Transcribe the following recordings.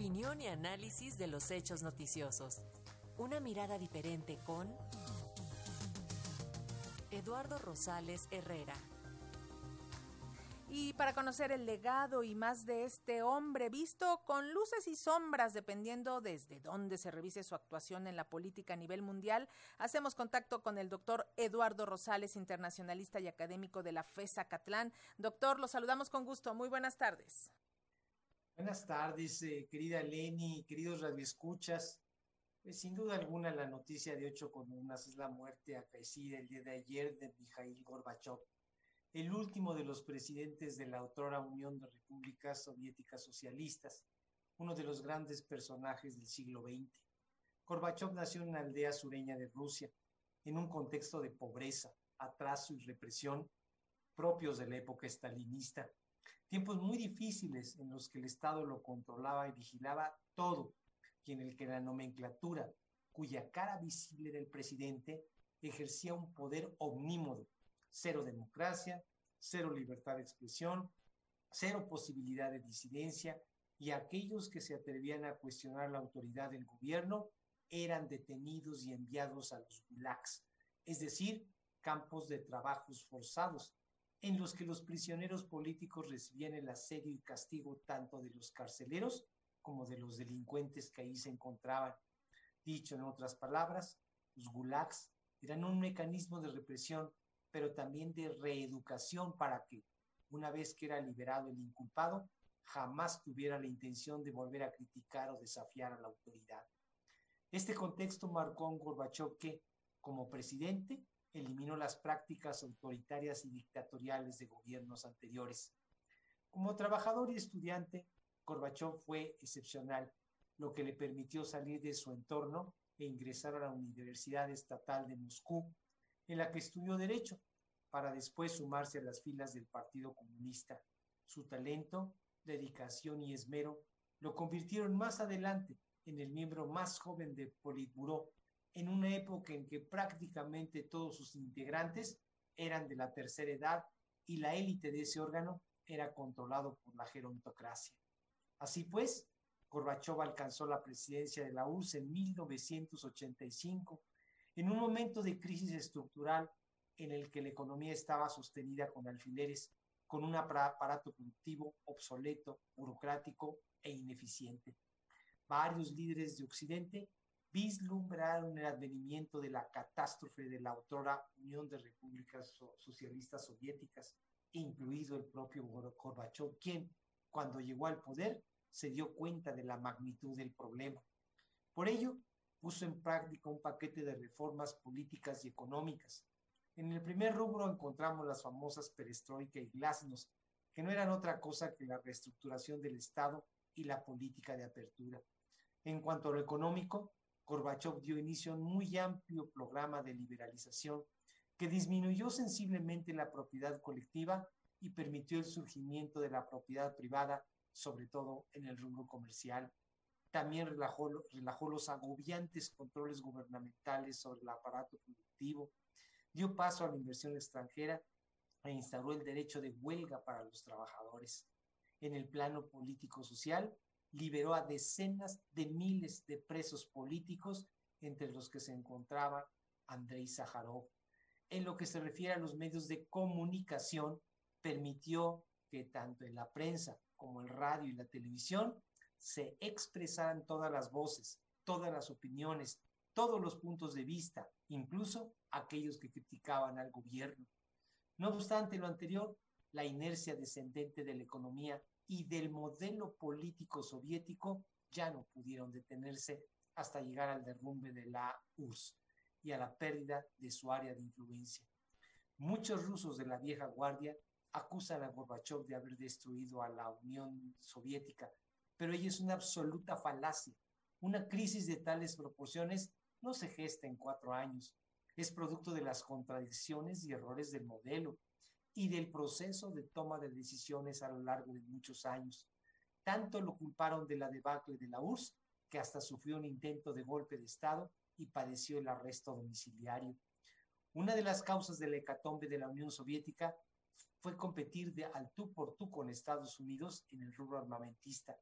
Opinión y análisis de los hechos noticiosos. Una mirada diferente con Eduardo Rosales Herrera. Y para conocer el legado y más de este hombre, visto con luces y sombras, dependiendo desde dónde se revise su actuación en la política a nivel mundial, hacemos contacto con el doctor Eduardo Rosales, internacionalista y académico de la FESA Catlán. Doctor, lo saludamos con gusto. Muy buenas tardes. Buenas tardes, eh, querida Leni, queridos radioescuchas. Pues, sin duda alguna, la noticia de ocho columnas es la muerte acaecida el día de ayer de Mikhail Gorbachev el último de los presidentes de la autora Unión de Repúblicas Soviéticas Socialistas, uno de los grandes personajes del siglo XX. Gorbachev nació en una aldea sureña de Rusia, en un contexto de pobreza, atraso y represión propios de la época estalinista. Tiempos muy difíciles en los que el Estado lo controlaba y vigilaba todo, y en el que la nomenclatura, cuya cara visible era el presidente, ejercía un poder omnímodo. Cero democracia, cero libertad de expresión, cero posibilidad de disidencia y aquellos que se atrevían a cuestionar la autoridad del gobierno eran detenidos y enviados a los gulags, es decir, campos de trabajos forzados, en los que los prisioneros políticos recibían el asedio y castigo tanto de los carceleros como de los delincuentes que ahí se encontraban. Dicho en otras palabras, los gulags eran un mecanismo de represión pero también de reeducación para que, una vez que era liberado el inculpado, jamás tuviera la intención de volver a criticar o desafiar a la autoridad. Este contexto marcó a un Gorbachev que, como presidente, eliminó las prácticas autoritarias y dictatoriales de gobiernos anteriores. Como trabajador y estudiante, Gorbachev fue excepcional, lo que le permitió salir de su entorno e ingresar a la Universidad Estatal de Moscú, en la que estudió Derecho, para después sumarse a las filas del Partido Comunista. Su talento, dedicación y esmero lo convirtieron más adelante en el miembro más joven de Politburó, en una época en que prácticamente todos sus integrantes eran de la tercera edad y la élite de ese órgano era controlado por la gerontocracia. Así pues, Gorbachev alcanzó la presidencia de la URSS en 1985 en un momento de crisis estructural en el que la economía estaba sostenida con alfileres, con un aparato productivo obsoleto, burocrático e ineficiente. Varios líderes de Occidente vislumbraron el advenimiento de la catástrofe de la autora Unión de Repúblicas Socialistas Soviéticas, incluido el propio Gorbachev, quien, cuando llegó al poder, se dio cuenta de la magnitud del problema. Por ello, puso en práctica un paquete de reformas políticas y económicas. En el primer rubro encontramos las famosas perestroika y glasnost, que no eran otra cosa que la reestructuración del Estado y la política de apertura. En cuanto a lo económico, Gorbachev dio inicio a un muy amplio programa de liberalización que disminuyó sensiblemente la propiedad colectiva y permitió el surgimiento de la propiedad privada, sobre todo en el rubro comercial también relajó, relajó los agobiantes controles gubernamentales sobre el aparato productivo, dio paso a la inversión extranjera e instauró el derecho de huelga para los trabajadores. En el plano político-social, liberó a decenas de miles de presos políticos, entre los que se encontraba Andrei Sájarov. En lo que se refiere a los medios de comunicación, permitió que tanto en la prensa como el radio y la televisión se expresaran todas las voces, todas las opiniones, todos los puntos de vista, incluso aquellos que criticaban al gobierno. No obstante lo anterior, la inercia descendente de la economía y del modelo político soviético ya no pudieron detenerse hasta llegar al derrumbe de la URSS y a la pérdida de su área de influencia. Muchos rusos de la vieja guardia acusan a Gorbachev de haber destruido a la Unión Soviética pero ella es una absoluta falacia. Una crisis de tales proporciones no se gesta en cuatro años. Es producto de las contradicciones y errores del modelo y del proceso de toma de decisiones a lo largo de muchos años. Tanto lo culparon de la debacle de la URSS que hasta sufrió un intento de golpe de Estado y padeció el arresto domiciliario. Una de las causas de la hecatombe de la Unión Soviética fue competir de al tú por tú con Estados Unidos en el rubro armamentista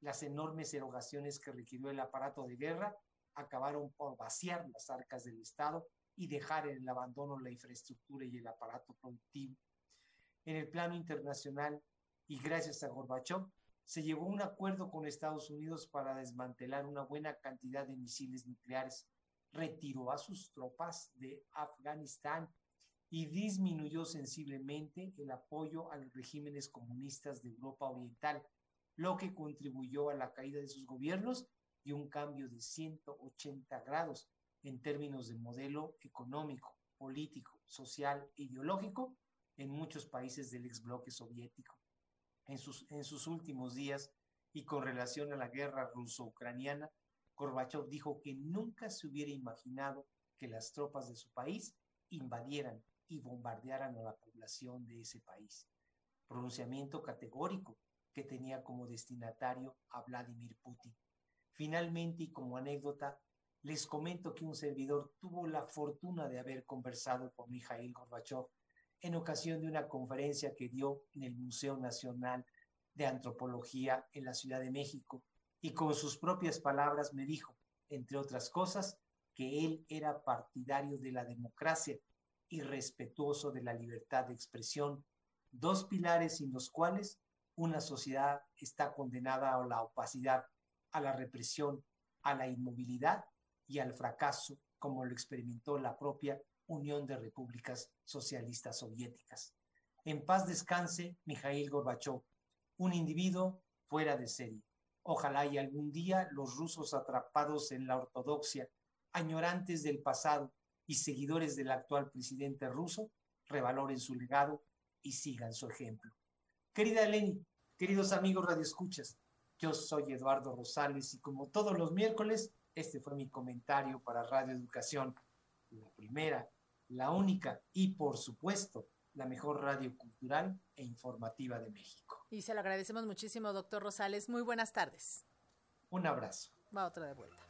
las enormes erogaciones que requirió el aparato de guerra acabaron por vaciar las arcas del Estado y dejar en el abandono la infraestructura y el aparato productivo. En el plano internacional, y gracias a Gorbachev, se llevó un acuerdo con Estados Unidos para desmantelar una buena cantidad de misiles nucleares, retiró a sus tropas de Afganistán y disminuyó sensiblemente el apoyo a los regímenes comunistas de Europa Oriental, lo que contribuyó a la caída de sus gobiernos y un cambio de 180 grados en términos de modelo económico, político, social e ideológico en muchos países del ex bloque soviético. En sus, en sus últimos días y con relación a la guerra ruso-ucraniana, Gorbachev dijo que nunca se hubiera imaginado que las tropas de su país invadieran y bombardearan a la población de ese país. Pronunciamiento categórico que tenía como destinatario a Vladimir Putin. Finalmente, y como anécdota, les comento que un servidor tuvo la fortuna de haber conversado con Mikhail Gorbachev en ocasión de una conferencia que dio en el Museo Nacional de Antropología en la Ciudad de México. Y con sus propias palabras me dijo, entre otras cosas, que él era partidario de la democracia y respetuoso de la libertad de expresión, dos pilares sin los cuales una sociedad está condenada a la opacidad, a la represión, a la inmovilidad y al fracaso, como lo experimentó la propia Unión de Repúblicas Socialistas Soviéticas. En paz descanse Mikhail Gorbachev, un individuo fuera de serie. Ojalá y algún día los rusos atrapados en la ortodoxia, añorantes del pasado y seguidores del actual presidente ruso, revaloren su legado y sigan su ejemplo. Querida Eleni, queridos amigos radioescuchas, yo soy Eduardo Rosales y como todos los miércoles, este fue mi comentario para Radio Educación, la primera, la única y por supuesto la mejor radio cultural e informativa de México. Y se lo agradecemos muchísimo, doctor Rosales. Muy buenas tardes. Un abrazo. Va otra de vuelta.